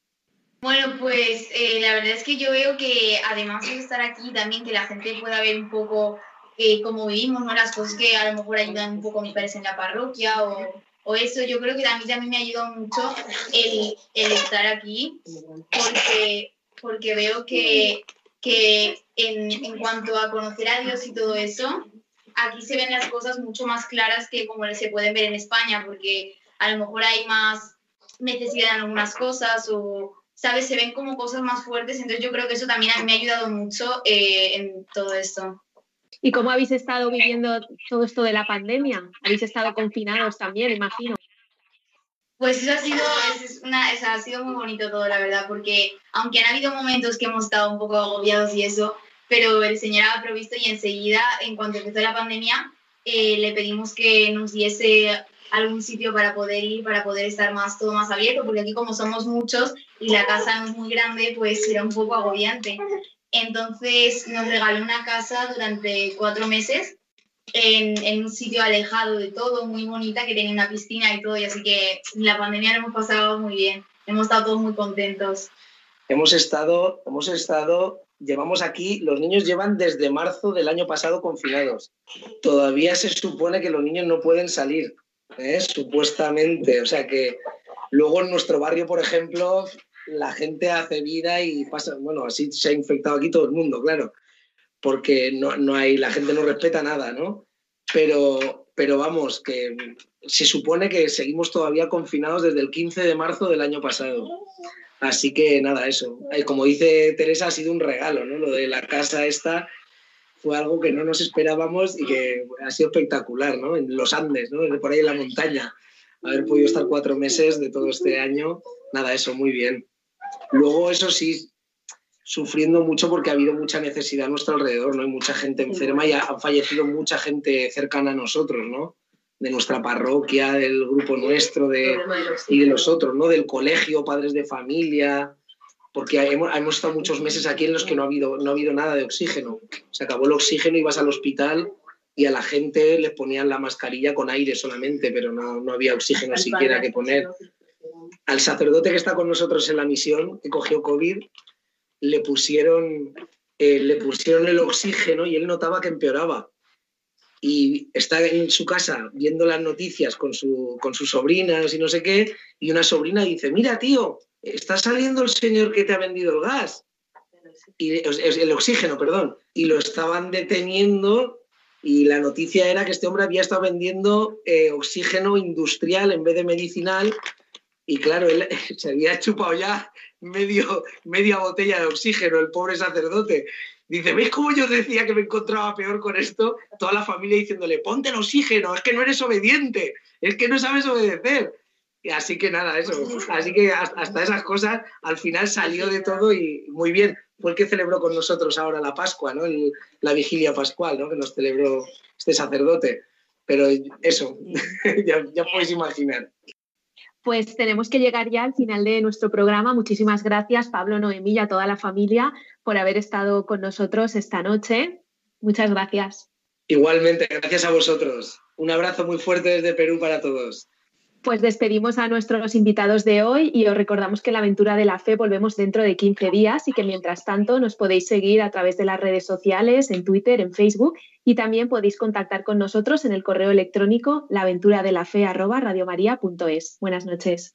Bueno, pues eh, la verdad es que yo veo que además de estar aquí también que la gente pueda ver un poco eh, cómo vivimos, ¿no? las cosas que a lo mejor ayudan un poco a mis padres en la parroquia o, eso, yo creo que también, también me ayuda mucho el, el estar aquí porque, porque veo que, que en, en cuanto a conocer a Dios y todo eso, aquí se ven las cosas mucho más claras que como se pueden ver en España, porque a lo mejor hay más necesidad en algunas cosas o, ¿sabes? Se ven como cosas más fuertes, entonces yo creo que eso también me ha ayudado mucho eh, en todo esto. ¿Y cómo habéis estado viviendo todo esto de la pandemia? ¿Habéis estado confinados también, imagino? Pues eso ha sido, es una, eso ha sido muy bonito todo, la verdad, porque aunque han habido momentos que hemos estado un poco agobiados y eso, pero el Señor ha provisto y enseguida, en cuanto empezó la pandemia, eh, le pedimos que nos diese algún sitio para poder ir, para poder estar más todo más abierto, porque aquí como somos muchos y la casa no es muy grande, pues era un poco agobiante. Entonces nos regaló una casa durante cuatro meses en, en un sitio alejado de todo, muy bonita, que tenía una piscina y todo, y así que la pandemia lo hemos pasado muy bien. Hemos estado todos muy contentos. Hemos estado, hemos estado, llevamos aquí, los niños llevan desde marzo del año pasado confinados. Todavía se supone que los niños no pueden salir, ¿eh? supuestamente. O sea que luego en nuestro barrio, por ejemplo, la gente hace vida y pasa, bueno, así se ha infectado aquí todo el mundo, claro, porque no, no hay, la gente no respeta nada, ¿no? Pero, pero vamos, que se supone que seguimos todavía confinados desde el 15 de marzo del año pasado. Así que nada, eso. Eh, Como dice Teresa, ha sido un regalo, ¿no? Lo de la casa esta fue algo que no nos esperábamos y que ha sido espectacular, ¿no? En los Andes, ¿no? Por ahí en la montaña. Haber podido estar cuatro meses de todo este año, nada, eso, muy bien. Luego, eso sí, sufriendo mucho porque ha habido mucha necesidad a nuestro alrededor, ¿no? Hay mucha gente enferma y ha, ha fallecido mucha gente cercana a nosotros, ¿no? De nuestra parroquia, del grupo nuestro, de, y de los otros, ¿no? Del colegio, padres de familia, porque hemos, hemos estado muchos meses aquí en los que no ha, habido, no ha habido nada de oxígeno. Se acabó el oxígeno, ibas al hospital y a la gente les ponían la mascarilla con aire solamente, pero no, no había oxígeno siquiera que poner. Al sacerdote que está con nosotros en la misión, que cogió COVID, le pusieron, eh, le pusieron el oxígeno y él notaba que empeoraba. Y está en su casa viendo las noticias con, su, con sus sobrinas y no sé qué, y una sobrina dice, mira tío, está saliendo el señor que te ha vendido el gas. Y, el oxígeno, perdón. Y lo estaban deteniendo y la noticia era que este hombre había estado vendiendo eh, oxígeno industrial en vez de medicinal. Y claro, él se había chupado ya medio, media botella de oxígeno, el pobre sacerdote. Dice, ¿veis cómo yo decía que me encontraba peor con esto? Toda la familia diciéndole, ponte el oxígeno, es que no eres obediente, es que no sabes obedecer. Y así que nada, eso. Así que hasta esas cosas al final salió de todo y muy bien. Fue el que celebró con nosotros ahora la Pascua, ¿no? El- la vigilia pascual, ¿no? Que nos celebró este sacerdote. Pero eso, ya, ya podéis imaginar. Pues tenemos que llegar ya al final de nuestro programa. Muchísimas gracias, Pablo, Noemí y a toda la familia por haber estado con nosotros esta noche. Muchas gracias. Igualmente, gracias a vosotros. Un abrazo muy fuerte desde Perú para todos. Pues despedimos a nuestros invitados de hoy y os recordamos que la aventura de la fe volvemos dentro de 15 días y que mientras tanto nos podéis seguir a través de las redes sociales, en Twitter, en Facebook y también podéis contactar con nosotros en el correo electrónico laventuradelafe@radiomaria.es. Buenas noches.